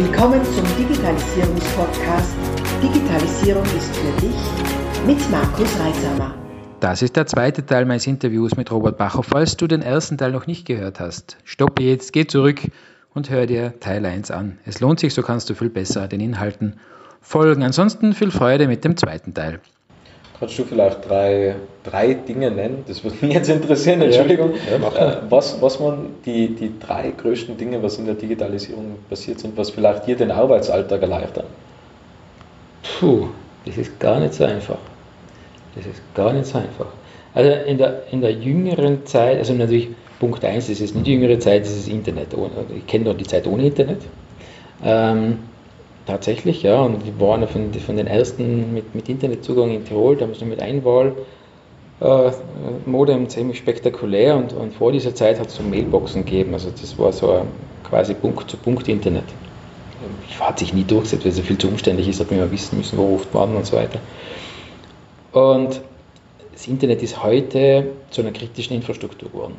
Willkommen zum Digitalisierungspodcast Digitalisierung ist für dich mit Markus Reisamer. Das ist der zweite Teil meines Interviews mit Robert Bacher. Falls du den ersten Teil noch nicht gehört hast, stoppe jetzt, geh zurück und hör dir Teil 1 an. Es lohnt sich, so kannst du viel besser den Inhalten folgen. Ansonsten viel Freude mit dem zweiten Teil. Kannst du vielleicht drei, drei Dinge nennen? Das würde mich jetzt interessieren, Entschuldigung. Ja, äh, was, was man die, die drei größten Dinge, was in der Digitalisierung passiert sind, was vielleicht dir den Arbeitsalltag erleichtern? Puh, das ist gar nicht so einfach. Das ist gar nicht so einfach. Also in der, in der jüngeren Zeit, also natürlich Punkt 1, das ist nicht die jüngere Zeit, das ist das Internet. Ich kenne noch die Zeit ohne Internet. Ähm, tatsächlich, ja, und wir waren von, von den ersten mit, mit Internetzugang in Tirol, da haben sie mit Einwahl äh, Modem ziemlich spektakulär und, und vor dieser Zeit hat es so Mailboxen gegeben, also das war so ein quasi Punkt-zu-Punkt-Internet. Hat sich nie durchgesetzt, weil es viel zu umständlich ist, hat man immer wissen müssen, wo ruft man und so weiter. Und das Internet ist heute zu einer kritischen Infrastruktur geworden.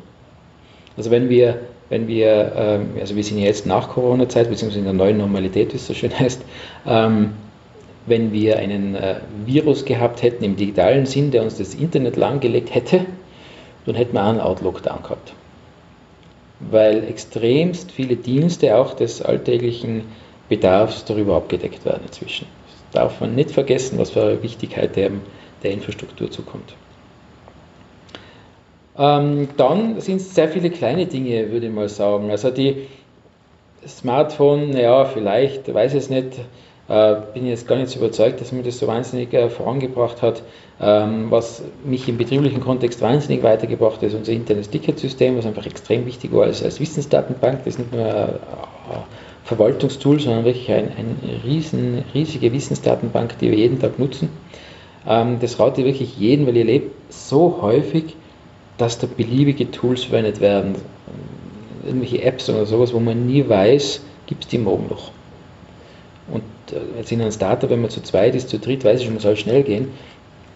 Also wenn wir, wenn wir, ähm, also wir sind jetzt nach Corona-Zeit, beziehungsweise in der neuen Normalität, wie es so schön heißt, ähm, wenn wir einen äh, Virus gehabt hätten im digitalen Sinn, der uns das Internet lahmgelegt hätte, dann hätten wir einen Outlook-Down gehabt. Weil extremst viele Dienste auch des alltäglichen Bedarfs darüber abgedeckt werden inzwischen. Das darf man nicht vergessen, was für eine Wichtigkeit der, der Infrastruktur zukommt. Ähm, dann sind es sehr viele kleine Dinge, würde ich mal sagen. Also die Smartphone, ja, vielleicht, weiß ich es nicht, äh, bin jetzt gar nicht so überzeugt, dass mir das so wahnsinnig äh, vorangebracht hat. Ähm, was mich im betrieblichen Kontext wahnsinnig weitergebracht ist unser internes Ticketsystem, was einfach extrem wichtig war als, als Wissensdatenbank. Das ist nicht nur ein Verwaltungstool, sondern wirklich eine ein riesen, riesige Wissensdatenbank, die wir jeden Tag nutzen. Ähm, das rate ich wirklich jeden, weil ihr lebt so häufig dass da beliebige Tools verwendet werden, irgendwelche Apps oder sowas, wo man nie weiß, gibt es die morgen noch. Und äh, jetzt in einem Startup, wenn man zu zweit ist, zu dritt, weiß ich schon, man soll schnell gehen.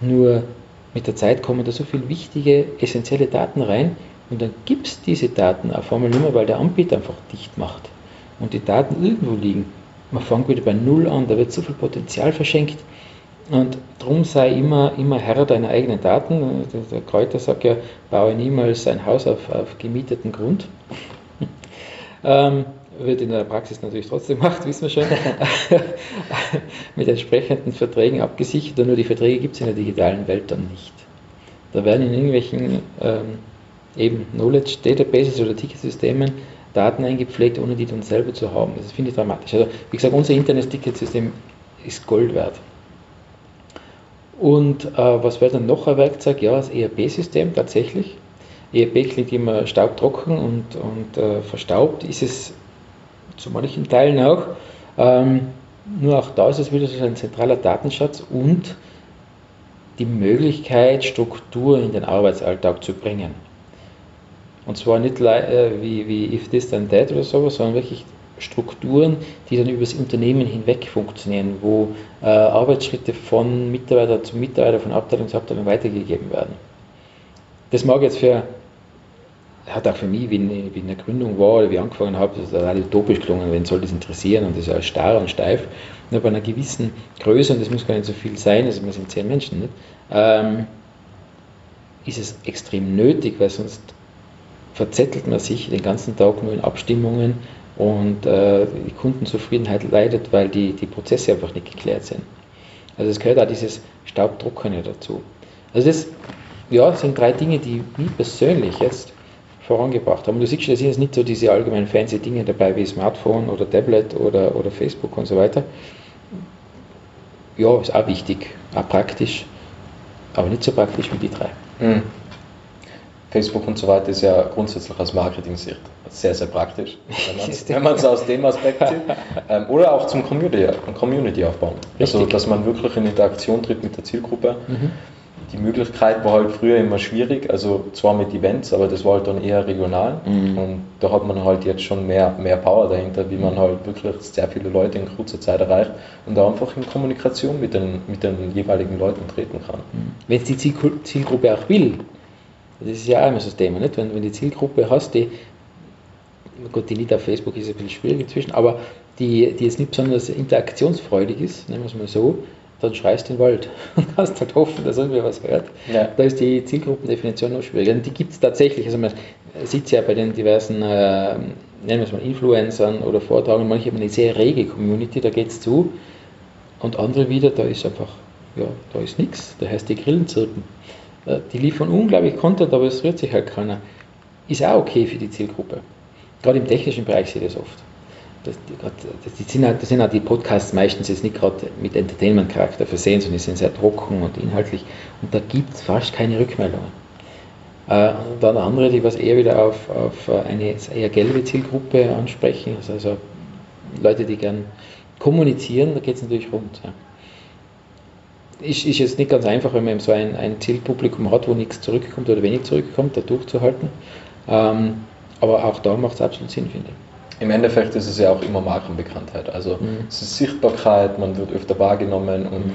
Nur mit der Zeit kommen da so viele wichtige, essentielle Daten rein und dann gibt es diese Daten auf einmal nicht mehr, weil der Anbieter einfach dicht macht und die Daten irgendwo liegen. Man fängt wieder bei Null an, da wird so viel Potenzial verschenkt. Und darum sei immer, immer Herr deiner eigenen Daten. Der Kräuter sagt ja, baue niemals ein Haus auf, auf gemieteten Grund. ähm, wird in der Praxis natürlich trotzdem gemacht, wissen wir schon. Mit entsprechenden Verträgen abgesichert, und nur die Verträge gibt es in der digitalen Welt dann nicht. Da werden in irgendwelchen ähm, eben Knowledge Databases oder Ticketsystemen Daten eingepflegt, ohne die dann selber zu haben. Das finde ich dramatisch. Also, wie gesagt, unser Internet-Ticketsystem ist Gold wert. Und äh, was wäre dann noch ein Werkzeug? Ja, das ERP-System tatsächlich. ERP klingt immer staubtrocken und, und äh, verstaubt, ist es zu manchen Teilen auch. Ähm, nur auch da ist es wieder so ein zentraler Datenschatz und die Möglichkeit, Struktur in den Arbeitsalltag zu bringen. Und zwar nicht äh, wie, wie if this then that oder sowas, sondern wirklich Strukturen, die dann über das Unternehmen hinweg funktionieren, wo äh, Arbeitsschritte von Mitarbeiter zu Mitarbeiter, von Abteilung zu Abteilung weitergegeben werden. Das mag jetzt für, hat auch für mich, wie ich in der Gründung war oder wie ich angefangen habe, das hat utopisch gelungen, wen soll das interessieren und das ist ja starr und steif. Nur bei einer gewissen Größe, und das muss gar nicht so viel sein, also wir sind zehn Menschen, nicht? Ähm, ist es extrem nötig, weil sonst verzettelt man sich den ganzen Tag nur in Abstimmungen und äh, die Kundenzufriedenheit leidet, weil die, die Prozesse einfach nicht geklärt sind. Also es gehört auch dieses Staubtrockene dazu. Also das ja, sind drei Dinge, die mich persönlich jetzt vorangebracht haben. Du siehst, da sind jetzt nicht so diese allgemeinen fancy Dinge dabei wie Smartphone oder Tablet oder, oder Facebook und so weiter. Ja, ist auch wichtig, auch praktisch, aber nicht so praktisch wie die drei. Mhm. Facebook und so weiter ist ja grundsätzlich aus Marketing-Sicht sehr, sehr praktisch, wenn man es aus dem Aspekt sieht. Ähm, oder auch zum Community, Community aufbauen. Also, Richtig. Also, dass man wirklich in Interaktion tritt mit der Zielgruppe. Mhm. Die Möglichkeit war halt früher immer schwierig, also zwar mit Events, aber das war halt dann eher regional. Mhm. Und da hat man halt jetzt schon mehr, mehr Power dahinter, wie man halt wirklich sehr viele Leute in kurzer Zeit erreicht und da einfach in Kommunikation mit den, mit den jeweiligen Leuten treten kann. Mhm. Wenn es die Zielgruppe auch will, das ist ja auch immer so das Thema, nicht? Wenn, wenn die Zielgruppe hast, die gut, die nicht auf Facebook ist ein bisschen schwierig inzwischen, aber die, die jetzt nicht besonders interaktionsfreudig ist, nennen wir es mal so, dann schreist du den Wald und kannst halt hoffen, dass irgendwer was hört. Ja. Da ist die Zielgruppendefinition noch schwieriger. Und die gibt es tatsächlich. Also man sieht es ja bei den diversen, äh, nennen wir es mal Influencern oder Vortragern, manche haben eine sehr rege Community, da geht es zu. Und andere wieder, da ist einfach, ja, da ist nichts. Da heißt die Grillen zirpen. Äh, die liefern unglaublich Content, aber es rührt sich halt keiner. Ist auch okay für die Zielgruppe. Gerade im technischen Bereich sehe ich das oft. Das, das, sind halt, das sind halt die Podcasts meistens jetzt nicht gerade mit Entertainment-Charakter versehen, sondern die sind sehr trocken und inhaltlich. Und da gibt es fast keine Rückmeldungen. Äh, und dann andere, die was eher wieder auf, auf eine eher gelbe Zielgruppe ansprechen, also, also Leute, die gern kommunizieren, da geht es natürlich rund. Ja. Ist, ist jetzt nicht ganz einfach, wenn man so ein, ein Zielpublikum hat, wo nichts zurückkommt oder wenig zurückkommt, da durchzuhalten. Ähm, aber auch da macht es absolut Sinn, finde ich im Endeffekt ist es ja auch immer Markenbekanntheit. Also mhm. es ist Sichtbarkeit, man wird öfter wahrgenommen und mhm.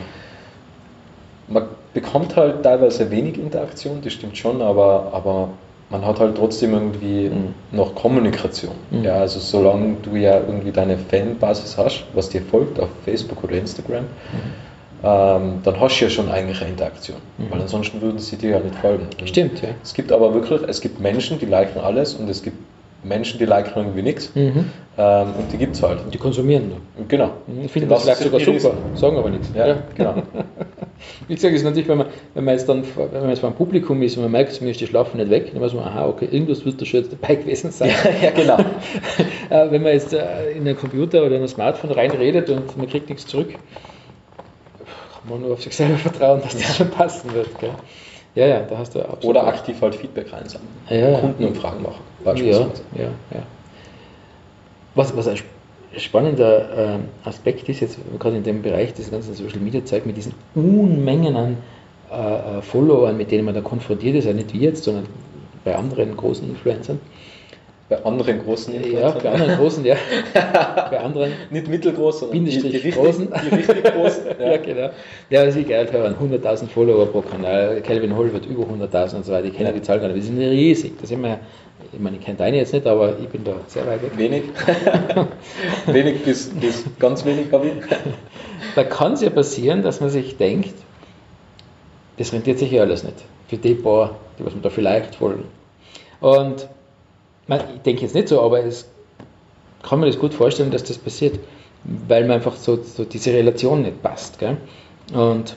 man bekommt halt teilweise wenig Interaktion, das stimmt schon, aber, aber man hat halt trotzdem irgendwie mhm. noch Kommunikation. Mhm. Ja, also solange du ja irgendwie deine Fanbasis hast, was dir folgt auf Facebook oder Instagram, mhm. Ähm, dann hast du ja schon eigentlich eine Interaktion, mhm. weil ansonsten würden sie dir ja nicht folgen. Und Stimmt, ja. Es gibt aber wirklich, es gibt Menschen, die liken alles und es gibt Menschen, die liken irgendwie nichts. Mhm. Ähm, und die gibt es halt. Die konsumieren nur. Genau. Ich finde das vielleicht sogar super, sagen aber nichts. Ja, ja. genau. Wie gesagt, ist natürlich, wenn man, wenn man jetzt dann wenn man jetzt vor einem Publikum ist und man merkt, ist die Schlafen nicht weg, dann weiß man, aha, okay, irgendwas wird da schon jetzt dabei gewesen sein. Ja, ja genau. Äh, wenn man jetzt äh, in einen Computer oder in ein Smartphone reinredet und man kriegt nichts zurück, man nur auf sich selber vertrauen, dass das schon passen wird. Gell? Ja, ja, da hast du absolut. Oder aktiv halt Feedback reinsammeln. Ja, Kundenumfragen machen, beispielsweise. Ja, ja, ja. Was, was ein spannender äh, Aspekt ist jetzt, gerade in dem Bereich des ganzen Social Media Zeug mit diesen Unmengen an äh, äh, Followern, mit denen man da konfrontiert ist, ja nicht wir jetzt, sondern bei anderen großen Influencern bei anderen großen Influencern? Ja, bei anderen großen, ja. bei anderen. Nicht mittelgroß, sondern die, die, richtig, großen. Die richtig großen. Ja. ja, genau. Ja, was ich geil hören, 100.000 Follower pro Kanal. Calvin Hall wird über 100.000 und so weiter. Ich kenne ja. die Zahl gar nicht. Wir sind riesig. Das sind wir, ich meine, ich kenne deine jetzt nicht, aber ich bin da sehr weit weg. Wenig. wenig bis, bis ganz wenig, habe ich. Da kann es ja passieren, dass man sich denkt, das rentiert sich ja alles nicht. Für die paar, die was man da vielleicht folgen. Und ich denke jetzt nicht so, aber es kann man das gut vorstellen, dass das passiert, weil man einfach so, so diese Relation nicht passt. Gell? Und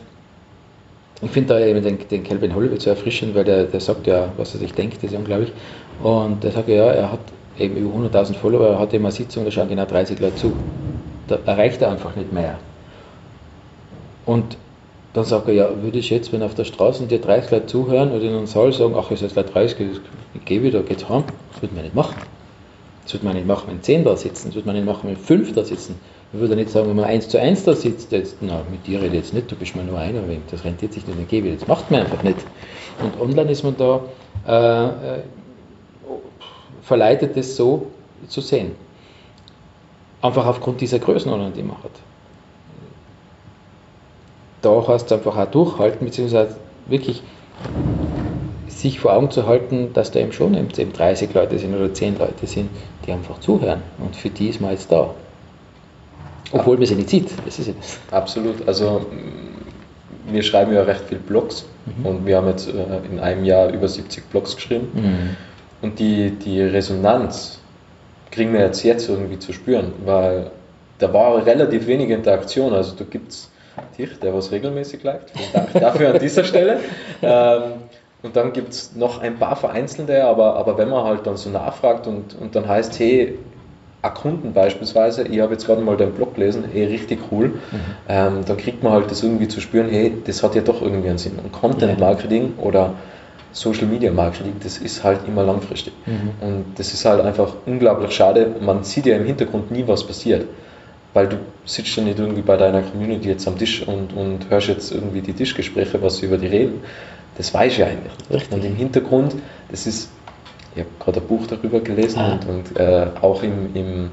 ich finde da eben den, den Calvin Hollywood so erfrischend, weil der, der sagt ja, was er sich denkt, das ist unglaublich. Und der sagt ja, er hat eben über 100.000 Follower, er hat immer eine Sitzung, da schauen genau 30 Leute zu. Da erreicht er einfach nicht mehr. Und dann sagt er, ja, würde ich jetzt, wenn auf der Straße dir 30 Leute zuhören oder in einem Saal sagen, ach, es ist gleich 30, ich gehe wieder, geht's heim, das würde man nicht machen. Das würde man nicht machen, wenn 10 da sitzen, das würde man nicht machen, wenn 5 da sitzen. Ich würde nicht sagen, wenn man 1 zu 1 da sitzt, jetzt, na, mit dir rede ich jetzt nicht, du bist mir nur einer, das rentiert sich nicht, dann gebe ich, das macht man einfach nicht. Und online ist man da äh, äh, verleitet, das so zu sehen. Einfach aufgrund dieser Größenordnung, die man hat da heißt es einfach auch durchhalten, beziehungsweise wirklich sich vor Augen zu halten, dass da eben schon eben 30 Leute sind oder 10 Leute sind, die einfach zuhören. Und für die ist man jetzt da. Obwohl man sie nicht sieht. Das ist es. Absolut. Also wir schreiben ja recht viel Blogs mhm. und wir haben jetzt äh, in einem Jahr über 70 Blogs geschrieben. Mhm. Und die, die Resonanz kriegen wir jetzt jetzt irgendwie zu spüren, weil da war relativ wenig Interaktion. Also da gibt es dich, der was regelmäßig liked. Vielen Dank dafür an dieser Stelle. Ähm, und dann gibt es noch ein paar vereinzelte, aber, aber wenn man halt dann so nachfragt und, und dann heißt, hey, Kunden beispielsweise, ich habe jetzt gerade mal deinen Blog gelesen, hey, richtig cool, mhm. ähm, dann kriegt man halt das irgendwie zu spüren, hey, das hat ja doch irgendwie einen Sinn. Und Content Marketing oder Social Media Marketing, das ist halt immer langfristig. Mhm. Und das ist halt einfach unglaublich schade. Man sieht ja im Hintergrund nie, was passiert weil du sitzt ja nicht irgendwie bei deiner Community jetzt am Tisch und, und hörst jetzt irgendwie die Tischgespräche, was sie über die reden. Das weiß ich ja eigentlich. Richtig. Und im Hintergrund, das ist, ich habe gerade ein Buch darüber gelesen ah. und, und äh, auch im, im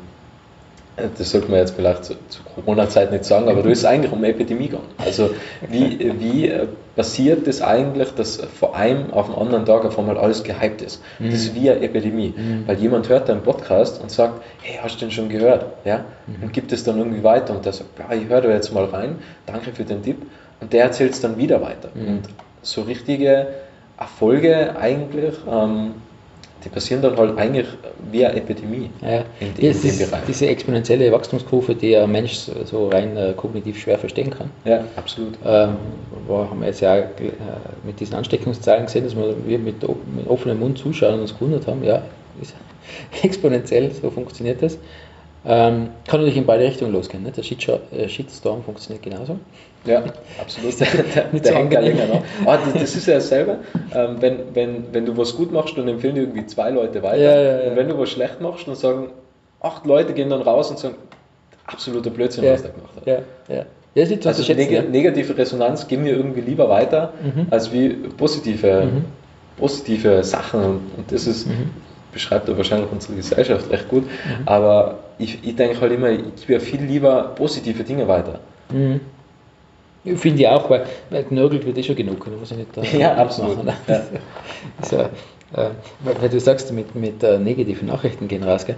das sollte man jetzt vielleicht zu, zu Corona-Zeit nicht sagen, aber du ist eigentlich um Epidemie gegangen. Also wie, wie äh, passiert das eigentlich, dass vor einem auf den anderen Tag auf einmal alles gehypt ist? Mhm. Das ist wie eine Epidemie, mhm. weil jemand hört deinen Podcast und sagt, hey, hast du den schon gehört? Ja? Mhm. Und gibt es dann irgendwie weiter und der sagt, ja, ich höre da jetzt mal rein, danke für den Tipp und der erzählt es dann wieder weiter. Mhm. Und so richtige Erfolge eigentlich, ähm, die passieren dann halt eigentlich wie eine Epidemie ja. in, in ja, dem Bereich. Diese exponentielle Wachstumskurve, die ein Mensch so rein äh, kognitiv schwer verstehen kann. Ja, absolut. Ähm, haben wir jetzt ja äh, mit diesen Ansteckungszahlen gesehen, dass wir, wir mit, mit offenem Mund zuschauen und uns gewundert haben, ja, ist exponentiell, so funktioniert das. Ähm, kann natürlich in beide Richtungen losgehen. Ne? Der äh, Shitstorm funktioniert genauso. Ja, absolut. der, der hängt ja länger noch. Ah, das, das, ist ja dasselbe. Ähm, wenn, wenn, wenn du was gut machst, dann empfehlen dir irgendwie zwei Leute weiter. Ja, ja, ja. Und wenn du was schlecht machst, dann sagen acht Leute gehen dann raus und sagen, absoluter Blödsinn, was der gemacht hat. Ja, ja. Ja, ist also neg ja. negative Resonanz geben wir irgendwie lieber weiter, mhm. als wie positive, mhm. positive Sachen. Und, und das ist, mhm beschreibt er wahrscheinlich unsere Gesellschaft recht gut. Mhm. Aber ich, ich denke halt immer, ich gebe ja viel lieber positive Dinge weiter. Mhm. Finde ich auch, weil, weil genörgelt wird eh schon genug, da muss ich nicht da Ja, absolut. Machen. Ja. so, äh, weil du sagst, mit, mit äh, negativen Nachrichten gehen raus, gell?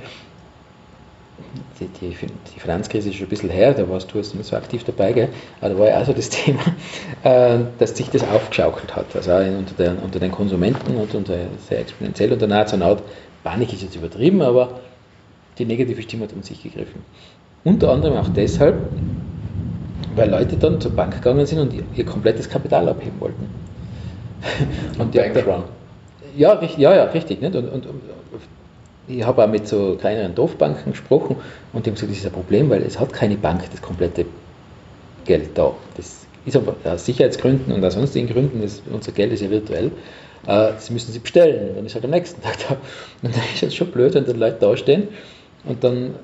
Die, die, die, Finanzkrise ist schon ein bisschen her, da warst du jetzt nicht so aktiv dabei, gell? aber da war ja auch so das Thema, äh, dass sich das aufgeschaukelt hat, also unter, der, unter den Konsumenten und unter, sehr exponentiell und danach so eine Art Panik ist jetzt übertrieben, aber die negative Stimme hat um sich gegriffen. Unter anderem auch deshalb, weil Leute dann zur Bank gegangen sind und ihr, komplettes Kapital abheben wollten. Und Bankrun. Ja, richtig, ja, ja, richtig. Nicht? Und, und, und ich habe auch mit so kleineren Dorfbanken gesprochen und die haben gesagt, das ist ein Problem, weil es hat keine Bank das komplette Geld da. Das ist aber aus Sicherheitsgründen und aus sonstigen Gründen, das, unser Geld ist ja virtuell, äh, das müssen sie bestellen, dann ist halt am nächsten Tag da. Und dann ist es schon blöd, wenn dann Leute da stehen und dann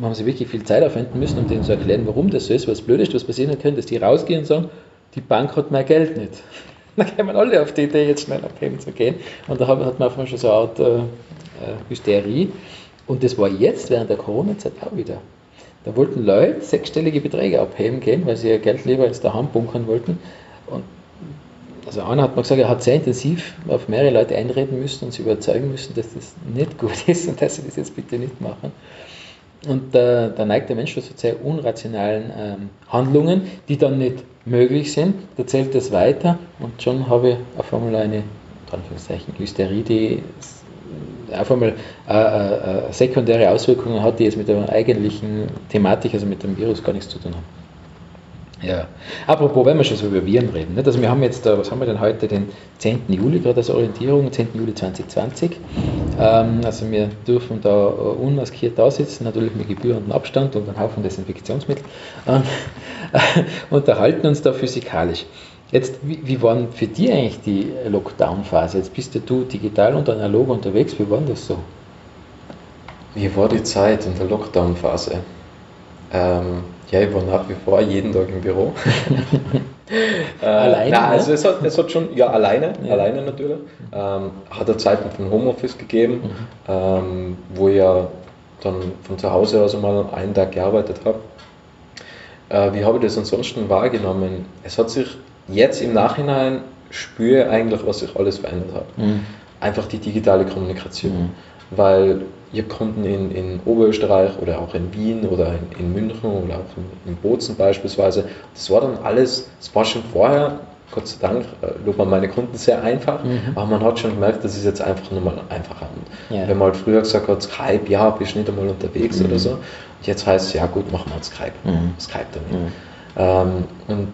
haben sie wirklich viel Zeit aufwenden müssen, um denen zu erklären, warum das so ist, was blöd ist, was passieren könnte, dass die rausgehen und sagen, die Bank hat mehr Geld nicht. Dann kämen alle auf die Idee, jetzt schnell abheben zu gehen. Und da hat man einfach schon so eine Art äh, äh, Hysterie. Und das war jetzt während der Corona-Zeit auch wieder. Da wollten Leute sechsstellige Beträge abheben gehen, weil sie ihr Geld lieber ins daheim bunkern wollten. Und also einer hat mir gesagt, er hat sehr intensiv auf mehrere Leute einreden müssen und sie überzeugen müssen, dass das nicht gut ist und dass sie das jetzt bitte nicht machen. Und da, da neigt der Mensch zu sehr unrationalen ähm, Handlungen, die dann nicht möglich sind. Da zählt das weiter und schon habe ich auf einmal eine Anführungszeichen, Hysterie, die auf einmal äh, äh, äh, sekundäre Auswirkungen hat, die jetzt mit der eigentlichen Thematik, also mit dem Virus, gar nichts zu tun haben. Ja. Apropos, wenn wir schon so über Viren reden, nicht? also wir haben jetzt, was haben wir denn heute, den 10. Juli, gerade als Orientierung, 10. Juli 2020. Ähm, also wir dürfen da unmaskiert da sitzen, natürlich mit gebührendem Abstand und einem Haufen Desinfektionsmittel und unterhalten uns da physikalisch. Jetzt, wie, wie war für dich eigentlich die Lockdown-Phase? Jetzt bist ja du digital und analog unterwegs. Wie war das so? Wie war die Zeit in der Lockdown-Phase? Ähm, ja, ich war nach wie vor jeden Tag im Büro. äh, alleine? Nein, also es hat, es hat schon, ja, alleine, ja. alleine natürlich. Ähm, hat er Zeiten von Homeoffice gegeben, mhm. ähm, wo ich ja dann von zu Hause aus mal einen Tag gearbeitet habe. Äh, wie habe ich das ansonsten wahrgenommen? Es hat sich jetzt im Nachhinein spüre eigentlich, was sich alles verändert hat. Mhm. Einfach die digitale Kommunikation. Mhm. Weil habe Kunden in, in Oberösterreich oder auch in Wien oder in, in München oder auch in, in Bozen beispielsweise. Das war dann alles, das war schon vorher, Gott sei Dank, äh, lobt man meine Kunden sehr einfach, mhm. aber man hat schon gemerkt, das ist jetzt einfach nochmal einfacher. Ja. Wenn man halt früher gesagt hat, Skype, ja, bist nicht einmal unterwegs mhm. oder so, jetzt heißt es, ja gut, machen wir halt Skype, mhm. Skype damit. Mhm. Ähm, und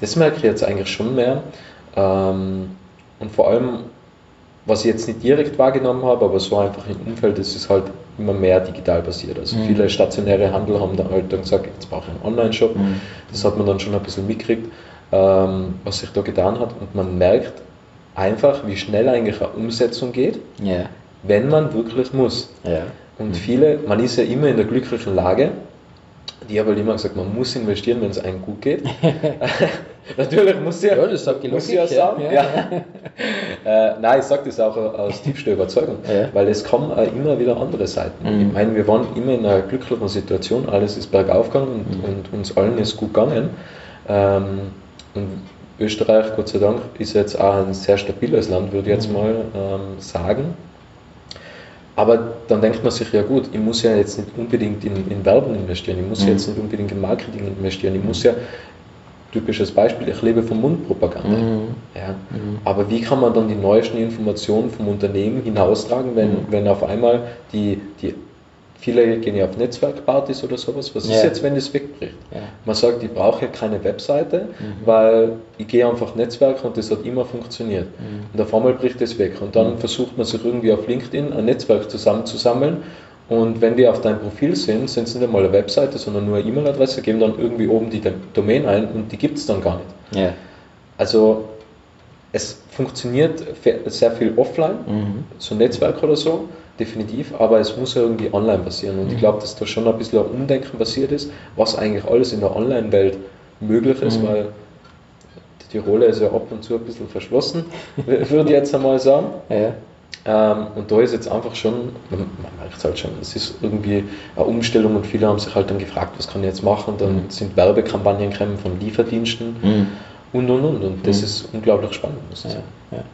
das merke ich jetzt eigentlich schon mehr. Ähm, und vor allem, was ich jetzt nicht direkt wahrgenommen habe, aber so einfach im Umfeld, ist es halt immer mehr digital passiert. Also mhm. viele stationäre Handel haben dann halt dann gesagt, jetzt brauche ich einen Online-Shop. Mhm. Das hat man dann schon ein bisschen mitgekriegt, ähm, was sich da getan hat. Und man merkt einfach, wie schnell eigentlich eine Umsetzung geht, yeah. wenn man wirklich muss. Yeah. Und mhm. viele, man ist ja immer in der glücklichen Lage, Die haben halt immer gesagt, man muss investieren, wenn es einem gut geht. Natürlich muss ja, ja, das sagt die muss ja sagen. Ja. Ja. äh, nein, ich sage das auch aus tiefster Überzeugung, ja. weil es kommen auch immer wieder andere Seiten. Mhm. Ich meine, wir waren immer in einer glücklichen Situation, alles ist bergauf gegangen und, mhm. und uns allen ist gut gegangen. Ähm, und Österreich, Gott sei Dank, ist jetzt auch ein sehr stabiles Land, würde ich jetzt mhm. mal ähm, sagen. Aber dann denkt man sich, ja gut, ich muss ja jetzt nicht unbedingt in, in Werbung investieren, ich muss mhm. jetzt nicht unbedingt in Marketing investieren, ich muss ja, typisches Beispiel, ich lebe von Mundpropaganda. Mhm. Ja. Mhm. Aber wie kann man dann die neuesten Informationen vom Unternehmen hinaustragen, wenn, mhm. wenn auf einmal die, die Viele gehen ja auf Netzwerkpartys oder sowas. Was ja. ist jetzt, wenn das wegbricht? Ja. Man sagt, ich brauche ja keine Webseite, mhm. weil ich gehe einfach Netzwerk und das hat immer funktioniert. Mhm. Und auf einmal bricht das weg. Und dann mhm. versucht man sich irgendwie auf LinkedIn ein Netzwerk zusammenzusammeln. Und wenn die auf deinem Profil sind, sind es nicht einmal eine Webseite, sondern nur eine E-Mail-Adresse, geben dann irgendwie oben die Domain ein und die gibt es dann gar nicht. Ja. Also es funktioniert sehr viel offline, mhm. so ein Netzwerk oder so definitiv, aber es muss ja irgendwie online passieren. Und mhm. ich glaube, dass da schon ein bisschen ein Umdenken passiert ist, was eigentlich alles in der Online-Welt möglich ist, mhm. weil die Rolle ist ja ab und zu ein bisschen verschlossen, würde ich jetzt einmal sagen. Ja. Ähm, und da ist jetzt einfach schon, man, man merkt es halt schon, es ist irgendwie eine Umstellung und viele haben sich halt dann gefragt, was kann ich jetzt machen? Dann mhm. sind Werbekampagnen gekommen von Lieferdiensten mhm. und und und. Und das mhm. ist unglaublich spannend, muss ich ja, sagen. Ja.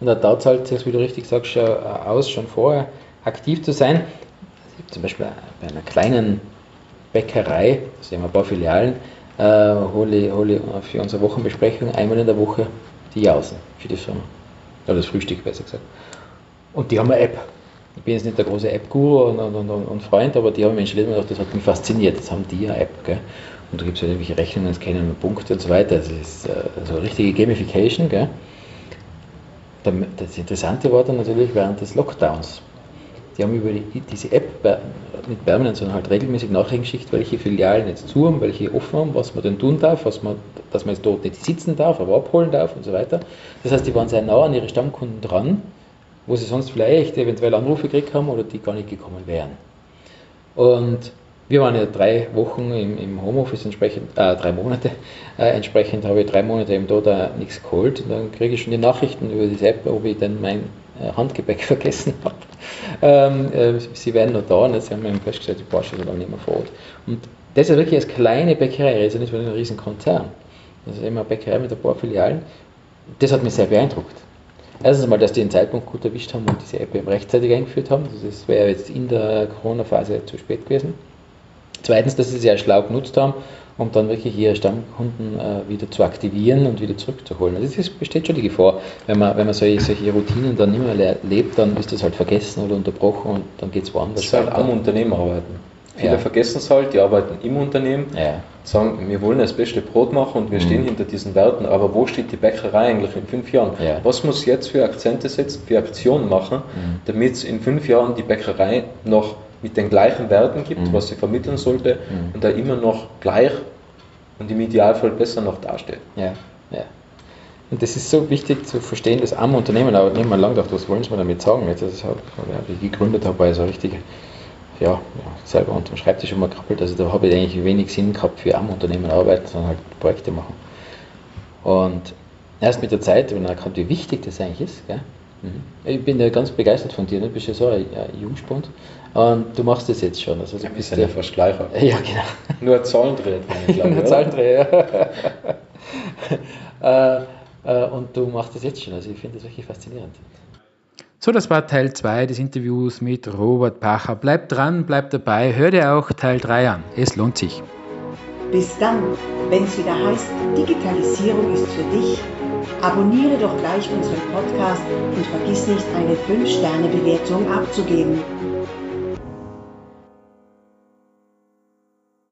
Und da dauert es halt, wie du richtig sagst, aus, schon vorher aktiv zu sein. Zum Beispiel bei einer kleinen Bäckerei, da sehen wir ein paar Filialen, äh, hole, hole für unsere Wochenbesprechung einmal in der Woche die Jausen für die Firma. Oder das Frühstück besser gesagt. Und die haben eine App. Ich bin jetzt nicht der große App-Guru und, und, und, und, Freund, aber die haben mich gedacht, das hat mich fasziniert. Das haben die eine App. Gell? Und da gibt es halt irgendwelche Rechnungen, Scannen Punkte und so weiter. Das ist äh, so richtige Gamification. Gell? Das Interessante war dann natürlich während des Lockdowns. Die haben über die, diese App mit permanent, sondern halt regelmäßig Nachrichten geschickt, welche Filialen jetzt zu haben, welche offen haben, was man denn tun darf, was man, dass man jetzt dort nicht sitzen darf, aber abholen darf und so weiter. Das heißt, die waren sehr nah an ihre Stammkunden dran, wo sie sonst vielleicht eventuell Anrufe gekriegt haben oder die gar nicht gekommen wären. Und wir waren ja drei Wochen im, im Homeoffice entsprechend, äh, drei Monate, äh, entsprechend habe ich drei Monate eben da, nichts geholt. Und dann kriege ich schon die Nachrichten über diese App, ob ich denn mein äh, Handgepäck vergessen habe. Ähm, äh, sie werden noch da und jetzt haben wir festgestellt, die Porsche sind auch nicht mehr vor Ort. Und das ist wirklich als kleine Bäckerei, also nicht wie ein riesen Konzern. Das ist immer eine Bäckerei mit ein paar Filialen. Das hat mich sehr beeindruckt. Erstens mal, dass die den Zeitpunkt gut erwischt haben und diese App rechtzeitig eingeführt haben. Das wäre jetzt in der Corona-Phase zu spät gewesen. Zweitens, dass sie sehr schlau genutzt haben, um dann wirklich ihre Stammkunden äh, wieder zu aktivieren und wieder zurückzuholen. Also es besteht schon die Gefahr, wenn man, wenn man solche, solche Routinen dann nicht mehr lebt, dann ist das halt vergessen oder unterbrochen und dann geht es woanders. Das ist halt am Unternehmen arbeiten. Viele ja. vergessen es halt, die arbeiten im Unternehmen, ja. sagen, wir wollen das beste Brot machen und wir mhm. stehen hinter diesen Werten, aber wo steht die Bäckerei eigentlich in fünf Jahren? Ja. Was muss jetzt für Akzente setzen, für Aktionen machen, mhm. damit es in fünf Jahren die Bäckerei noch mit den gleichen Werten gibt, mhm. was sie vermitteln sollte mhm. und da immer noch gleich und im Idealfall besser noch dasteht. Ja, ja. Und das ist so wichtig zu verstehen, dass am Unternehmen, aber nicht mal lang gedacht, was wollen sie mir damit sagen? Jetzt, das habe ich gegründet habe, war ich so richtig, ja, ja, selber unter dem Schreibtisch immer krabbelt. Also da habe ich eigentlich wenig Sinn gehabt für am Unternehmen arbeiten, sondern halt Projekte machen. Und erst mit der Zeit, wenn man erkannt, wie wichtig das eigentlich ist, gell? Mhm. Ich bin ja ganz begeistert von dir, ne? du bist ja so ein, ein Jungspund und du machst das jetzt schon. Also du ja, bist ja fast gleich. Ja, genau. Nur Zahlendreher, ich glaube. Nur Zahlendreher, ja. äh, äh, und du machst das jetzt schon, also ich finde das wirklich faszinierend. So, das war Teil 2 des Interviews mit Robert Pacher. Bleibt dran, bleibt dabei, hör dir auch Teil 3 an. Es lohnt sich. Bis dann, wenn es wieder heißt, Digitalisierung ist für dich Abonniere doch gleich unseren Podcast und vergiss nicht, eine 5-Sterne-Bewertung abzugeben.